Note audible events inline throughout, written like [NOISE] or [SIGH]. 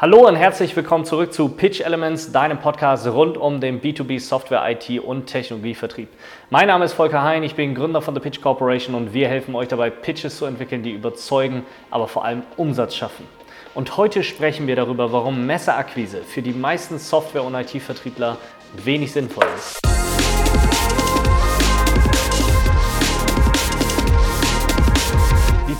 Hallo und herzlich willkommen zurück zu Pitch Elements, deinem Podcast rund um den B2B Software, IT und Technologievertrieb. Mein Name ist Volker Hein, ich bin Gründer von The Pitch Corporation und wir helfen euch dabei, Pitches zu entwickeln, die überzeugen, aber vor allem Umsatz schaffen. Und heute sprechen wir darüber, warum Messerakquise für die meisten Software- und IT-Vertriebler wenig sinnvoll ist.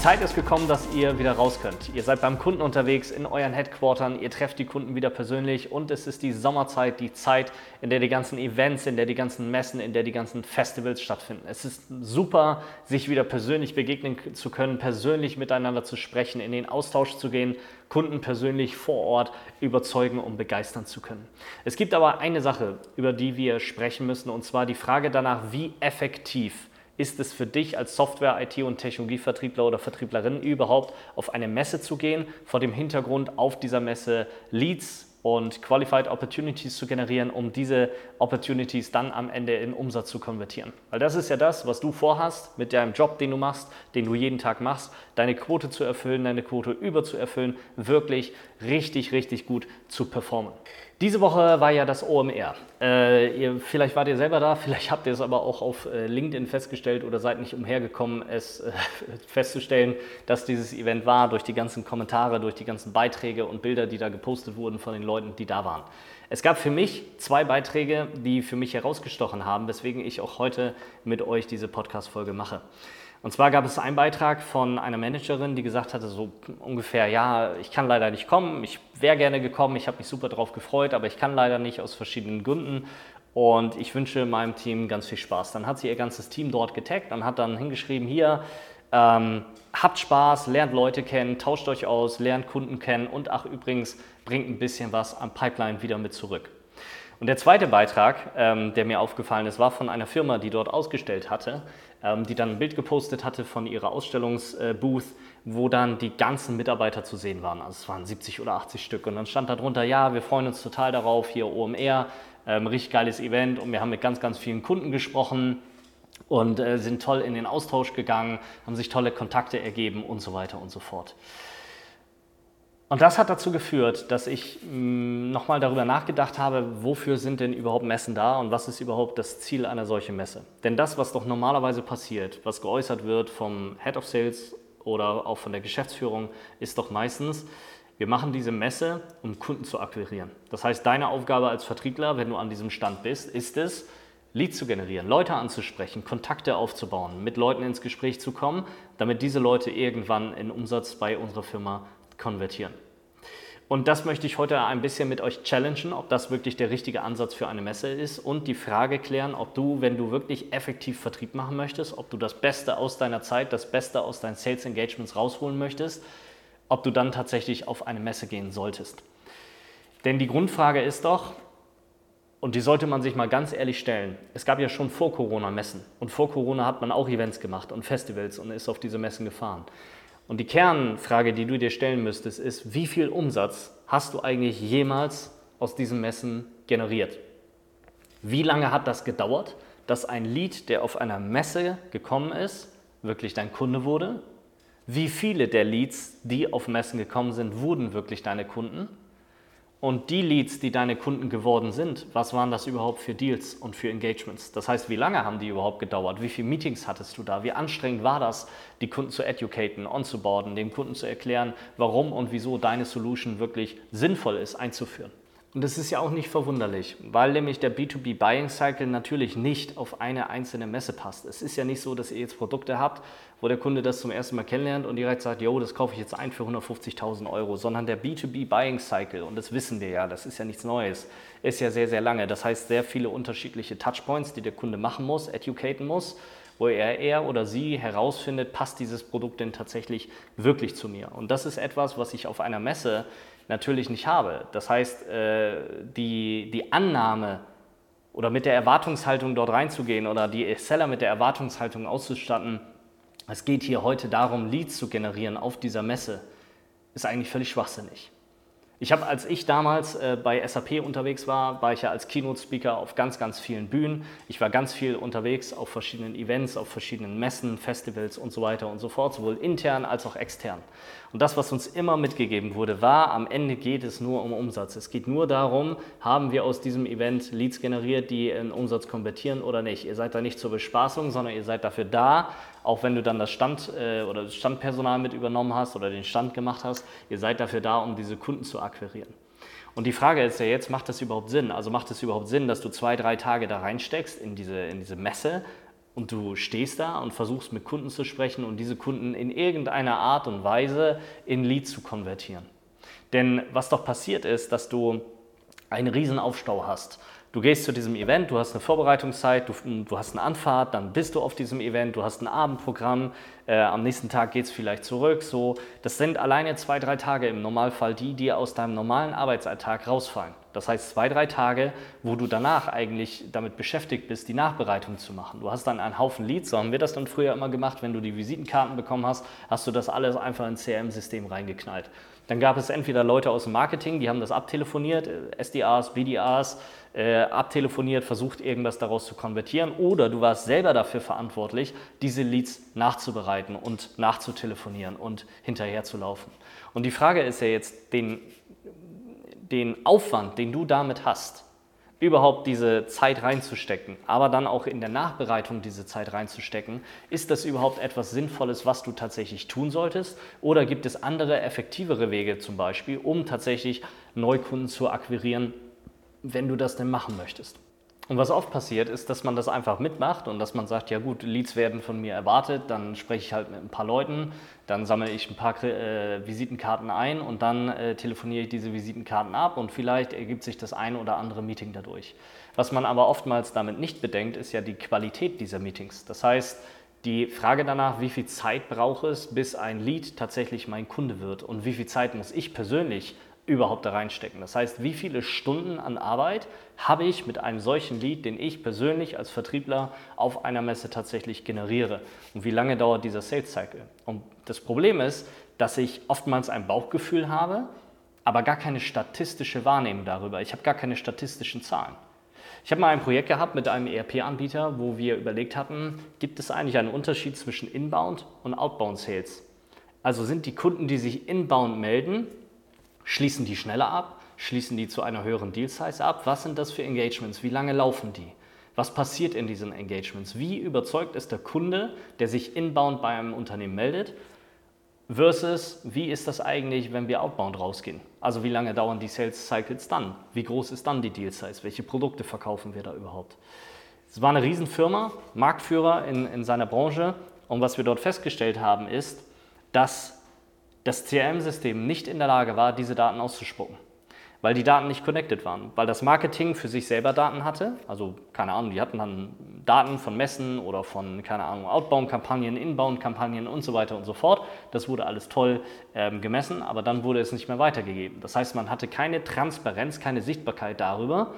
Zeit ist gekommen, dass ihr wieder raus könnt. Ihr seid beim Kunden unterwegs in euren Headquartern, ihr trefft die Kunden wieder persönlich und es ist die Sommerzeit, die Zeit, in der die ganzen Events, in der die ganzen Messen, in der die ganzen Festivals stattfinden. Es ist super, sich wieder persönlich begegnen zu können, persönlich miteinander zu sprechen, in den Austausch zu gehen, Kunden persönlich vor Ort überzeugen und begeistern zu können. Es gibt aber eine Sache, über die wir sprechen müssen, und zwar die Frage danach, wie effektiv ist es für dich als Software-, IT- und Technologievertriebler oder Vertrieblerin überhaupt auf eine Messe zu gehen, vor dem Hintergrund auf dieser Messe Leads und Qualified Opportunities zu generieren, um diese Opportunities dann am Ende in Umsatz zu konvertieren. Weil das ist ja das, was du vorhast mit deinem Job, den du machst, den du jeden Tag machst, deine Quote zu erfüllen, deine Quote über zu erfüllen, wirklich richtig, richtig gut zu performen. Diese Woche war ja das OMR. Äh, ihr, vielleicht wart ihr selber da, vielleicht habt ihr es aber auch auf äh, LinkedIn festgestellt oder seid nicht umhergekommen, es äh, [LAUGHS] festzustellen, dass dieses Event war, durch die ganzen Kommentare, durch die ganzen Beiträge und Bilder, die da gepostet wurden von den Leuten, die da waren. Es gab für mich zwei Beiträge, die für mich herausgestochen haben, weswegen ich auch heute mit euch diese Podcast-Folge mache. Und zwar gab es einen Beitrag von einer Managerin, die gesagt hatte, so ungefähr, ja, ich kann leider nicht kommen, ich wäre gerne gekommen, ich habe mich super darauf gefreut, aber ich kann leider nicht aus verschiedenen Gründen. Und ich wünsche meinem Team ganz viel Spaß. Dann hat sie ihr ganzes Team dort getaggt und hat dann hingeschrieben, hier, ähm, habt Spaß, lernt Leute kennen, tauscht euch aus, lernt Kunden kennen und ach übrigens, bringt ein bisschen was am Pipeline wieder mit zurück. Und der zweite Beitrag, ähm, der mir aufgefallen ist, war von einer Firma, die dort ausgestellt hatte, ähm, die dann ein Bild gepostet hatte von ihrer Ausstellungsbooth, wo dann die ganzen Mitarbeiter zu sehen waren. Also es waren 70 oder 80 Stück. Und dann stand darunter, ja, wir freuen uns total darauf, hier OMR, ähm, richtig geiles Event und wir haben mit ganz, ganz vielen Kunden gesprochen und äh, sind toll in den Austausch gegangen, haben sich tolle Kontakte ergeben und so weiter und so fort. Und das hat dazu geführt, dass ich mm, nochmal darüber nachgedacht habe, wofür sind denn überhaupt Messen da und was ist überhaupt das Ziel einer solchen Messe. Denn das, was doch normalerweise passiert, was geäußert wird vom Head of Sales oder auch von der Geschäftsführung, ist doch meistens, wir machen diese Messe, um Kunden zu akquirieren. Das heißt, deine Aufgabe als Vertriebler, wenn du an diesem Stand bist, ist es, Leads zu generieren, Leute anzusprechen, Kontakte aufzubauen, mit Leuten ins Gespräch zu kommen, damit diese Leute irgendwann in Umsatz bei unserer Firma konvertieren. Und das möchte ich heute ein bisschen mit euch challengen, ob das wirklich der richtige Ansatz für eine Messe ist und die Frage klären, ob du, wenn du wirklich effektiv Vertrieb machen möchtest, ob du das Beste aus deiner Zeit, das Beste aus deinen Sales Engagements rausholen möchtest, ob du dann tatsächlich auf eine Messe gehen solltest. Denn die Grundfrage ist doch, und die sollte man sich mal ganz ehrlich stellen. Es gab ja schon vor Corona Messen und vor Corona hat man auch Events gemacht und Festivals und ist auf diese Messen gefahren. Und die Kernfrage, die du dir stellen müsstest, ist, wie viel Umsatz hast du eigentlich jemals aus diesen Messen generiert? Wie lange hat das gedauert, dass ein Lead, der auf einer Messe gekommen ist, wirklich dein Kunde wurde? Wie viele der Leads, die auf Messen gekommen sind, wurden wirklich deine Kunden? Und die Leads, die deine Kunden geworden sind, was waren das überhaupt für Deals und für Engagements? Das heißt, wie lange haben die überhaupt gedauert? Wie viele Meetings hattest du da? Wie anstrengend war das, die Kunden zu educaten, onzuboarden, dem Kunden zu erklären, warum und wieso deine Solution wirklich sinnvoll ist einzuführen? Und das ist ja auch nicht verwunderlich, weil nämlich der B2B Buying Cycle natürlich nicht auf eine einzelne Messe passt. Es ist ja nicht so, dass ihr jetzt Produkte habt, wo der Kunde das zum ersten Mal kennenlernt und direkt sagt, yo, das kaufe ich jetzt ein für 150.000 Euro, sondern der B2B Buying Cycle, und das wissen wir ja, das ist ja nichts Neues, ist ja sehr, sehr lange. Das heißt, sehr viele unterschiedliche Touchpoints, die der Kunde machen muss, educaten muss, wo er, er oder sie herausfindet, passt dieses Produkt denn tatsächlich wirklich zu mir. Und das ist etwas, was ich auf einer Messe natürlich nicht habe. Das heißt, äh, die, die Annahme oder mit der Erwartungshaltung dort reinzugehen oder die Seller mit der Erwartungshaltung auszustatten, es geht hier heute darum, Leads zu generieren auf dieser Messe, ist eigentlich völlig schwachsinnig. Ich habe, als ich damals äh, bei SAP unterwegs war, war ich ja als Keynote-Speaker auf ganz, ganz vielen Bühnen. Ich war ganz viel unterwegs auf verschiedenen Events, auf verschiedenen Messen, Festivals und so weiter und so fort, sowohl intern als auch extern. Und das, was uns immer mitgegeben wurde, war, am Ende geht es nur um Umsatz. Es geht nur darum, haben wir aus diesem Event Leads generiert, die in Umsatz konvertieren oder nicht. Ihr seid da nicht zur Bespaßung, sondern ihr seid dafür da, auch wenn du dann das Stand äh, oder das Standpersonal mit übernommen hast oder den Stand gemacht hast, ihr seid dafür da, um diese Kunden zu akquirieren. Und die Frage ist ja jetzt, macht das überhaupt Sinn? Also macht es überhaupt Sinn, dass du zwei, drei Tage da reinsteckst in diese, in diese Messe und du stehst da und versuchst mit Kunden zu sprechen und diese Kunden in irgendeiner Art und Weise in Leads zu konvertieren? Denn was doch passiert ist, dass du einen riesen Aufstau hast Du gehst zu diesem Event, du hast eine Vorbereitungszeit, du, du, hast eine Anfahrt, dann bist du auf diesem Event, du hast ein Abendprogramm, äh, am nächsten Tag geht es vielleicht zurück. So, das sind alleine zwei, drei Tage im Normalfall, die dir aus deinem normalen Arbeitsalltag rausfallen. Das heißt zwei, drei Tage, wo du danach eigentlich damit beschäftigt bist, die Nachbereitung zu machen. Du hast dann einen Haufen Leads, so haben wir das dann früher immer gemacht, wenn du die Visitenkarten bekommen hast, hast du das alles einfach ins CRM-System reingeknallt. Dann gab es entweder Leute aus dem Marketing, die haben das abtelefoniert, äh, SDRs, BDRs, äh, abtelefoniert, versucht irgendwas daraus zu konvertieren, oder du warst selber dafür verantwortlich, diese Leads nachzubereiten und nachzutelefonieren und hinterher zu laufen. Und die Frage ist ja jetzt, den, den Aufwand, den du damit hast, überhaupt diese Zeit reinzustecken, aber dann auch in der Nachbereitung diese Zeit reinzustecken. Ist das überhaupt etwas Sinnvolles, was du tatsächlich tun solltest? Oder gibt es andere, effektivere Wege zum Beispiel, um tatsächlich Neukunden zu akquirieren, wenn du das denn machen möchtest? Und was oft passiert, ist, dass man das einfach mitmacht und dass man sagt, ja gut, Leads werden von mir erwartet, dann spreche ich halt mit ein paar Leuten, dann sammle ich ein paar äh, Visitenkarten ein und dann äh, telefoniere ich diese Visitenkarten ab und vielleicht ergibt sich das ein oder andere Meeting dadurch. Was man aber oftmals damit nicht bedenkt, ist ja die Qualität dieser Meetings. Das heißt, die Frage danach, wie viel Zeit braucht es, bis ein Lead tatsächlich mein Kunde wird und wie viel Zeit muss ich persönlich überhaupt da reinstecken. Das heißt, wie viele Stunden an Arbeit habe ich mit einem solchen Lead, den ich persönlich als Vertriebler auf einer Messe tatsächlich generiere und wie lange dauert dieser Sales Cycle? Und das Problem ist, dass ich oftmals ein Bauchgefühl habe, aber gar keine statistische Wahrnehmung darüber. Ich habe gar keine statistischen Zahlen. Ich habe mal ein Projekt gehabt mit einem ERP-Anbieter, wo wir überlegt hatten, gibt es eigentlich einen Unterschied zwischen Inbound und Outbound Sales? Also sind die Kunden, die sich inbound melden, Schließen die schneller ab? Schließen die zu einer höheren Deal Size ab? Was sind das für Engagements? Wie lange laufen die? Was passiert in diesen Engagements? Wie überzeugt ist der Kunde, der sich inbound bei einem Unternehmen meldet? Versus, wie ist das eigentlich, wenn wir outbound rausgehen? Also wie lange dauern die Sales Cycles dann? Wie groß ist dann die Deal Size? Welche Produkte verkaufen wir da überhaupt? Es war eine Riesenfirma, Marktführer in, in seiner Branche. Und was wir dort festgestellt haben, ist, dass das CRM-System nicht in der Lage war, diese Daten auszuspucken, weil die Daten nicht connected waren, weil das Marketing für sich selber Daten hatte, also keine Ahnung, die hatten dann Daten von Messen oder von, keine Ahnung, Outbound-Kampagnen, Inbound-Kampagnen und so weiter und so fort. Das wurde alles toll ähm, gemessen, aber dann wurde es nicht mehr weitergegeben. Das heißt, man hatte keine Transparenz, keine Sichtbarkeit darüber,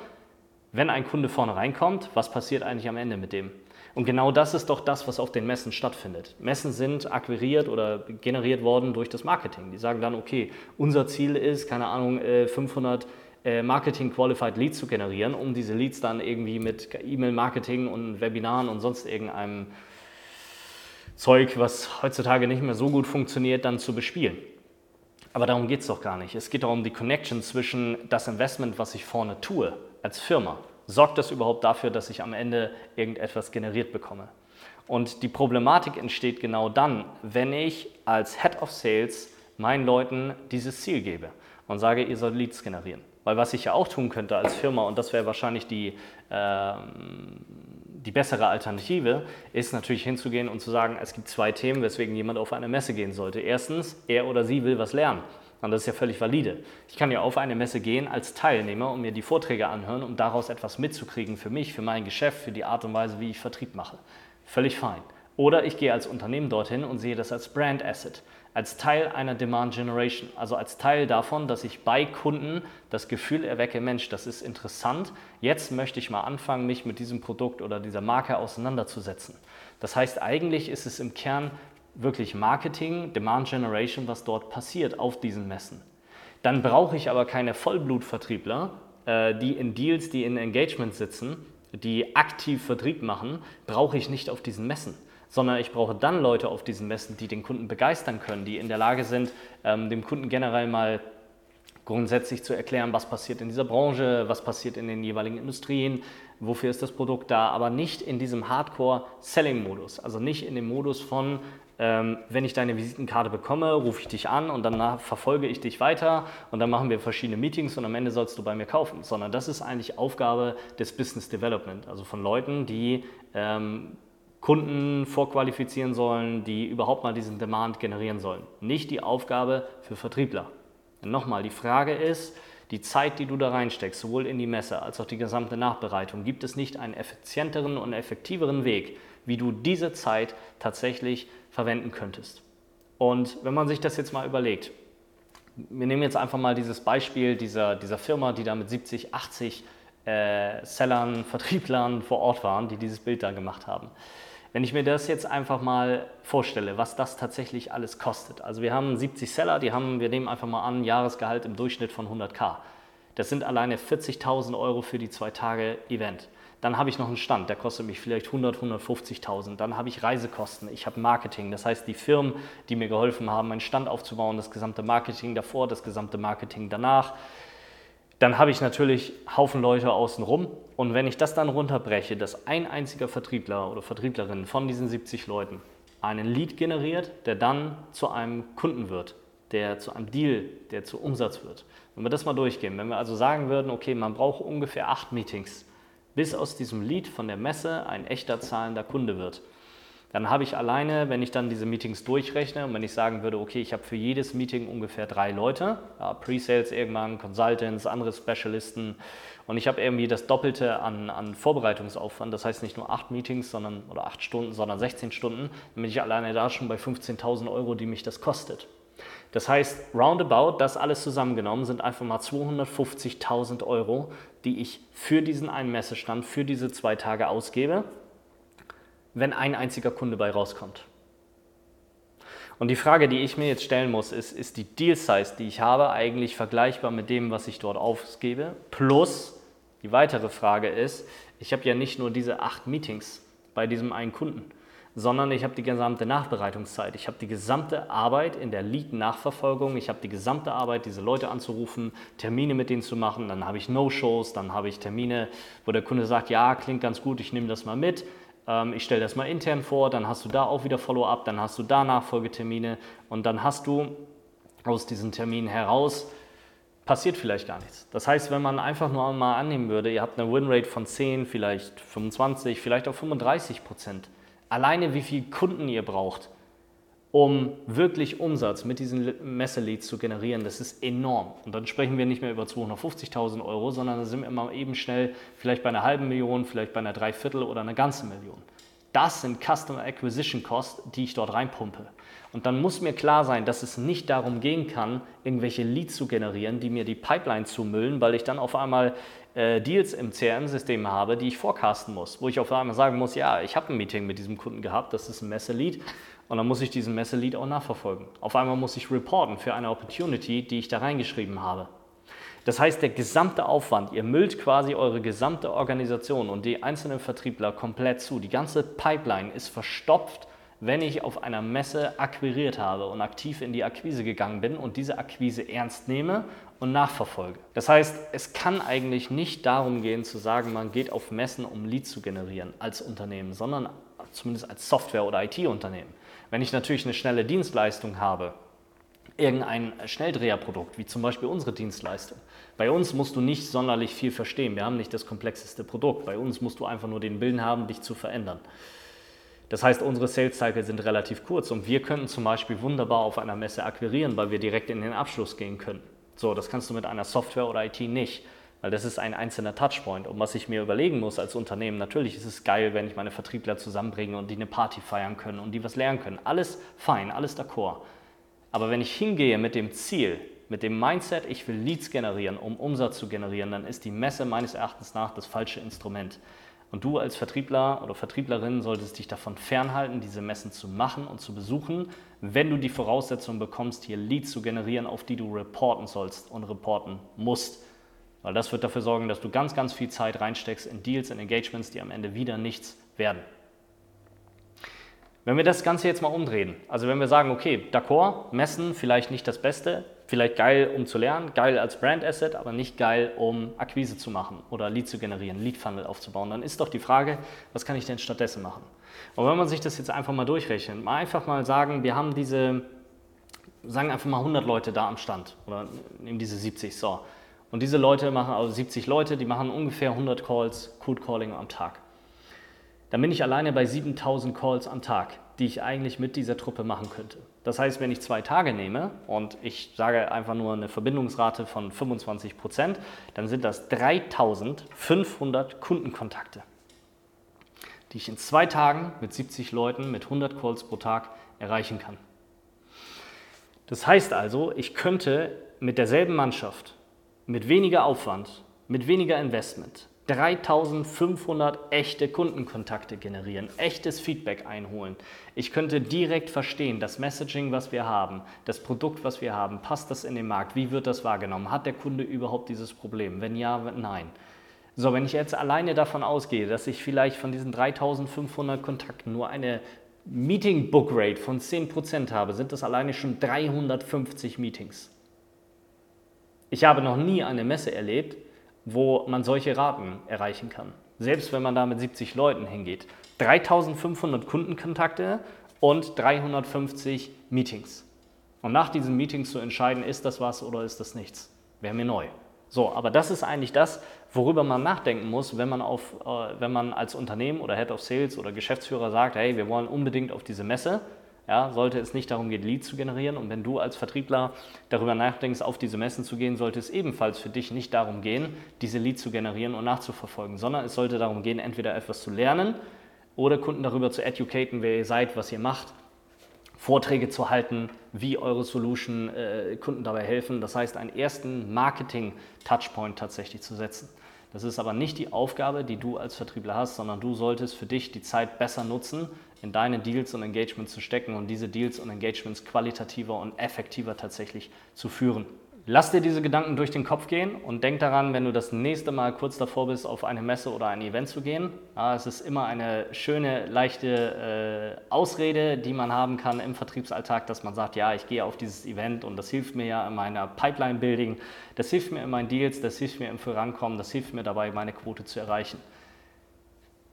wenn ein Kunde vorne reinkommt, was passiert eigentlich am Ende mit dem. Und genau das ist doch das, was auf den Messen stattfindet. Messen sind akquiriert oder generiert worden durch das Marketing. Die sagen dann, okay, unser Ziel ist, keine Ahnung, 500 äh, äh, Marketing-Qualified Leads zu generieren, um diese Leads dann irgendwie mit E-Mail-Marketing und Webinaren und sonst irgendeinem Zeug, was heutzutage nicht mehr so gut funktioniert, dann zu bespielen. Aber darum geht es doch gar nicht. Es geht darum, die Connection zwischen das Investment, was ich vorne tue als Firma sorgt das überhaupt dafür, dass ich am Ende irgendetwas generiert bekomme? Und die Problematik entsteht genau dann, wenn ich als Head of Sales meinen Leuten dieses Ziel gebe und sage, ihr sollt Leads generieren. Weil was ich ja auch tun könnte als Firma, und das wäre wahrscheinlich die, äh, die bessere Alternative, ist natürlich hinzugehen und zu sagen, es gibt zwei Themen, weswegen jemand auf eine Messe gehen sollte. Erstens, er oder sie will was lernen. Und das ist ja völlig valide. Ich kann ja auf eine Messe gehen als Teilnehmer und mir die Vorträge anhören, um daraus etwas mitzukriegen für mich, für mein Geschäft, für die Art und Weise, wie ich Vertrieb mache. Völlig fein. Oder ich gehe als Unternehmen dorthin und sehe das als Brand Asset, als Teil einer Demand Generation, also als Teil davon, dass ich bei Kunden das Gefühl erwecke, Mensch, das ist interessant, jetzt möchte ich mal anfangen, mich mit diesem Produkt oder dieser Marke auseinanderzusetzen. Das heißt, eigentlich ist es im Kern wirklich Marketing, Demand Generation, was dort passiert auf diesen Messen. Dann brauche ich aber keine Vollblutvertriebler, äh, die in Deals, die in Engagement sitzen, die aktiv Vertrieb machen, brauche ich nicht auf diesen Messen sondern ich brauche dann Leute auf diesen Messen, die den Kunden begeistern können, die in der Lage sind, ähm, dem Kunden generell mal grundsätzlich zu erklären, was passiert in dieser Branche, was passiert in den jeweiligen Industrien, wofür ist das Produkt da, aber nicht in diesem Hardcore-Selling-Modus, also nicht in dem Modus von, wenn ich deine Visitenkarte bekomme, rufe ich dich an und danach verfolge ich dich weiter und dann machen wir verschiedene Meetings und am Ende sollst du bei mir kaufen, sondern das ist eigentlich Aufgabe des Business Development, also von Leuten, die ähm, Kunden vorqualifizieren sollen, die überhaupt mal diesen Demand generieren sollen. Nicht die Aufgabe für Vertriebler. Nochmal, die Frage ist, die Zeit, die du da reinsteckst, sowohl in die Messe als auch die gesamte Nachbereitung, gibt es nicht einen effizienteren und effektiveren Weg, wie du diese Zeit tatsächlich verwenden könntest. Und wenn man sich das jetzt mal überlegt, wir nehmen jetzt einfach mal dieses Beispiel dieser, dieser Firma, die da mit 70, 80 äh, Sellern, Vertrieblern vor Ort waren, die dieses Bild da gemacht haben. Wenn ich mir das jetzt einfach mal vorstelle, was das tatsächlich alles kostet. Also wir haben 70 Seller, die haben, wir nehmen einfach mal an, Jahresgehalt im Durchschnitt von 100k. Das sind alleine 40.000 Euro für die zwei Tage Event. Dann habe ich noch einen Stand, der kostet mich vielleicht 100, 150.000. Dann habe ich Reisekosten, ich habe Marketing. Das heißt, die Firmen, die mir geholfen haben, meinen Stand aufzubauen, das gesamte Marketing davor, das gesamte Marketing danach. Dann habe ich natürlich Haufen Leute außenrum. Und wenn ich das dann runterbreche, dass ein einziger Vertriebler oder Vertrieblerin von diesen 70 Leuten einen Lead generiert, der dann zu einem Kunden wird, der zu einem Deal, der zu Umsatz wird. Wenn wir das mal durchgehen, wenn wir also sagen würden, okay, man braucht ungefähr acht Meetings, bis aus diesem Lead von der Messe ein echter zahlender Kunde wird, dann habe ich alleine, wenn ich dann diese Meetings durchrechne und wenn ich sagen würde, okay, ich habe für jedes Meeting ungefähr drei Leute, ja, Pre-Sales irgendwann, Consultants, andere Specialisten und ich habe irgendwie das Doppelte an, an Vorbereitungsaufwand, das heißt nicht nur acht Meetings sondern, oder acht Stunden, sondern 16 Stunden, dann bin ich alleine da schon bei 15.000 Euro, die mich das kostet. Das heißt, roundabout, das alles zusammengenommen sind einfach mal 250.000 Euro, die ich für diesen einen Messestand, für diese zwei Tage ausgebe wenn ein einziger Kunde bei rauskommt. Und die Frage, die ich mir jetzt stellen muss, ist, ist die Deal Size, die ich habe, eigentlich vergleichbar mit dem, was ich dort ausgebe? Plus, die weitere Frage ist, ich habe ja nicht nur diese acht Meetings bei diesem einen Kunden, sondern ich habe die gesamte Nachbereitungszeit. Ich habe die gesamte Arbeit in der Lead-Nachverfolgung. Ich habe die gesamte Arbeit, diese Leute anzurufen, Termine mit denen zu machen. Dann habe ich No-Shows, dann habe ich Termine, wo der Kunde sagt, ja, klingt ganz gut, ich nehme das mal mit. Ähm, ich stelle das mal intern vor, dann hast du da auch wieder Follow-up, dann hast du da Nachfolgetermine und dann hast du aus diesen Terminen heraus passiert vielleicht gar nichts. Das heißt, wenn man einfach nur mal annehmen würde, ihr habt eine Winrate von 10, vielleicht 25, vielleicht auch 35 Prozent, alleine wie viele Kunden ihr braucht, um wirklich Umsatz mit diesen Messeleads zu generieren, das ist enorm. Und dann sprechen wir nicht mehr über 250.000 Euro, sondern da sind wir immer eben schnell vielleicht bei einer halben Million, vielleicht bei einer Dreiviertel oder einer ganzen Million. Das sind Customer Acquisition Costs, die ich dort reinpumpe. Und dann muss mir klar sein, dass es nicht darum gehen kann, irgendwelche Leads zu generieren, die mir die Pipeline zumüllen, weil ich dann auf einmal äh, Deals im CRM-System habe, die ich forecasten muss, wo ich auf einmal sagen muss, ja, ich habe ein Meeting mit diesem Kunden gehabt, das ist ein Messe-Lead und dann muss ich diesen Messelead auch nachverfolgen. Auf einmal muss ich reporten für eine Opportunity, die ich da reingeschrieben habe. Das heißt, der gesamte Aufwand, ihr müllt quasi eure gesamte Organisation und die einzelnen Vertriebler komplett zu. Die ganze Pipeline ist verstopft, wenn ich auf einer Messe akquiriert habe und aktiv in die Akquise gegangen bin und diese Akquise ernst nehme und nachverfolge. Das heißt, es kann eigentlich nicht darum gehen zu sagen, man geht auf Messen, um Leads zu generieren als Unternehmen, sondern zumindest als Software- oder IT-Unternehmen. Wenn ich natürlich eine schnelle Dienstleistung habe, irgendein Schnelldreherprodukt, wie zum Beispiel unsere Dienstleistung. Bei uns musst du nicht sonderlich viel verstehen. Wir haben nicht das komplexeste Produkt. Bei uns musst du einfach nur den Willen haben, dich zu verändern. Das heißt, unsere Sales Cycle sind relativ kurz und wir könnten zum Beispiel wunderbar auf einer Messe akquirieren, weil wir direkt in den Abschluss gehen können. So, das kannst du mit einer Software oder IT nicht weil das ist ein einzelner Touchpoint. Und was ich mir überlegen muss als Unternehmen, natürlich ist es geil, wenn ich meine Vertriebler zusammenbringe und die eine Party feiern können und die was lernen können. Alles fein, alles d'accord. Aber wenn ich hingehe mit dem Ziel, mit dem Mindset, ich will Leads generieren, um Umsatz zu generieren, dann ist die Messe meines Erachtens nach das falsche Instrument. Und du als Vertriebler oder Vertrieblerin solltest dich davon fernhalten, diese Messen zu machen und zu besuchen, wenn du die Voraussetzungen bekommst, hier Leads zu generieren, auf die du reporten sollst und reporten musst. Weil das wird dafür sorgen, dass du ganz, ganz viel Zeit reinsteckst in Deals, in Engagements, die am Ende wieder nichts werden. Wenn wir das Ganze jetzt mal umdrehen, also wenn wir sagen, okay, d'accord, messen vielleicht nicht das Beste, vielleicht geil, um zu lernen, geil als Brand Asset, aber nicht geil, um Akquise zu machen oder Lead zu generieren, Lead Funnel aufzubauen, dann ist doch die Frage, was kann ich denn stattdessen machen? Und wenn man sich das jetzt einfach mal durchrechnet, mal einfach mal sagen, wir haben diese, sagen einfach mal 100 Leute da am Stand oder nehmen diese 70, so. Und diese Leute machen, also 70 Leute, die machen ungefähr 100 Calls, Cold Calling am Tag dann bin ich alleine bei 7000 Calls am Tag, die ich eigentlich mit dieser Truppe machen könnte. Das heißt, wenn ich zwei Tage nehme und ich sage einfach nur eine Verbindungsrate von 25 Prozent, dann sind das 3500 Kundenkontakte, die ich in zwei Tagen mit 70 Leuten mit 100 Calls pro Tag erreichen kann. Das heißt also, ich könnte mit derselben Mannschaft, mit weniger Aufwand, mit weniger Investment, 3500 echte Kundenkontakte generieren, echtes Feedback einholen. Ich könnte direkt verstehen, das Messaging, was wir haben, das Produkt, was wir haben, passt das in den Markt? Wie wird das wahrgenommen? Hat der Kunde überhaupt dieses Problem? Wenn ja, nein. So, wenn ich jetzt alleine davon ausgehe, dass ich vielleicht von diesen 3500 Kontakten nur eine Meeting Book Rate von 10% habe, sind das alleine schon 350 Meetings. Ich habe noch nie eine Messe erlebt, wo man solche Raten erreichen kann. Selbst wenn man da mit 70 Leuten hingeht. 3500 Kundenkontakte und 350 Meetings. Und nach diesen Meetings zu entscheiden, ist das was oder ist das nichts, wäre mir neu. So, aber das ist eigentlich das, worüber man nachdenken muss, wenn man, auf, äh, wenn man als Unternehmen oder Head of Sales oder Geschäftsführer sagt, hey, wir wollen unbedingt auf diese Messe ja, sollte es nicht darum gehen, Leads zu generieren. Und wenn du als Vertriebler darüber nachdenkst, auf diese Messen zu gehen, sollte es ebenfalls für dich nicht darum gehen, diese Leads zu generieren und nachzuverfolgen, sondern es sollte darum gehen, entweder etwas zu lernen oder Kunden darüber zu educaten, wer ihr seid, was ihr macht, Vorträge zu halten, wie eure Solution äh, Kunden dabei helfen. Das heißt, einen ersten Marketing-Touchpoint tatsächlich zu setzen. Das ist aber nicht die Aufgabe, die du als Vertriebler hast, sondern du solltest für dich die Zeit besser nutzen, in deine Deals und Engagements zu stecken und diese Deals und Engagements qualitativer und effektiver tatsächlich zu führen. Lass dir diese Gedanken durch den Kopf gehen und denk daran, wenn du das nächste Mal kurz davor bist, auf eine Messe oder ein Event zu gehen. Ja, es ist immer eine schöne, leichte äh, Ausrede, die man haben kann im Vertriebsalltag, dass man sagt, ja, ich gehe auf dieses Event und das hilft mir ja in meiner Pipeline-Building, das hilft mir in meinen Deals, das hilft mir im Vorankommen, das hilft mir dabei, meine Quote zu erreichen.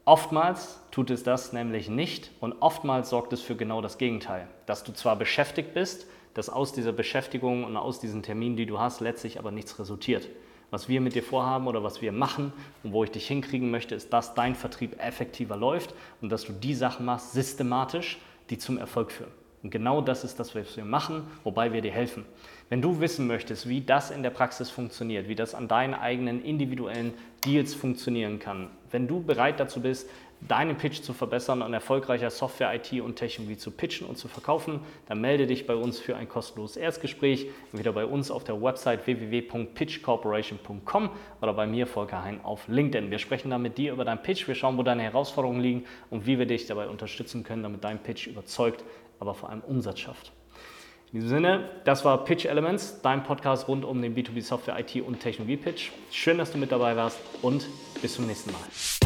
Oftmals tut es das nämlich nicht und oftmals sorgt es für genau das Gegenteil, dass du zwar beschäftigt bist, dass aus dieser Beschäftigung und aus diesen Terminen, die du hast, letztlich aber nichts resultiert. Was wir mit dir vorhaben oder was wir machen und wo ich dich hinkriegen möchte, ist, dass dein Vertrieb effektiver läuft und dass du die Sachen machst systematisch, die zum Erfolg führen. Und genau das ist das, was wir machen, wobei wir dir helfen. Wenn du wissen möchtest, wie das in der Praxis funktioniert, wie das an deinen eigenen individuellen Deals funktionieren kann, wenn du bereit dazu bist, deinen Pitch zu verbessern und erfolgreicher Software, IT und Technologie zu pitchen und zu verkaufen, dann melde dich bei uns für ein kostenloses Erstgespräch, entweder bei uns auf der Website www.pitchcorporation.com oder bei mir, Volker Hein, auf LinkedIn. Wir sprechen dann mit dir über deinen Pitch, wir schauen, wo deine Herausforderungen liegen und wie wir dich dabei unterstützen können, damit dein Pitch überzeugt, aber vor allem Umsatz schafft. In diesem Sinne, das war Pitch Elements, dein Podcast rund um den B2B Software, IT und Technologie Pitch. Schön, dass du mit dabei warst und bis zum nächsten Mal.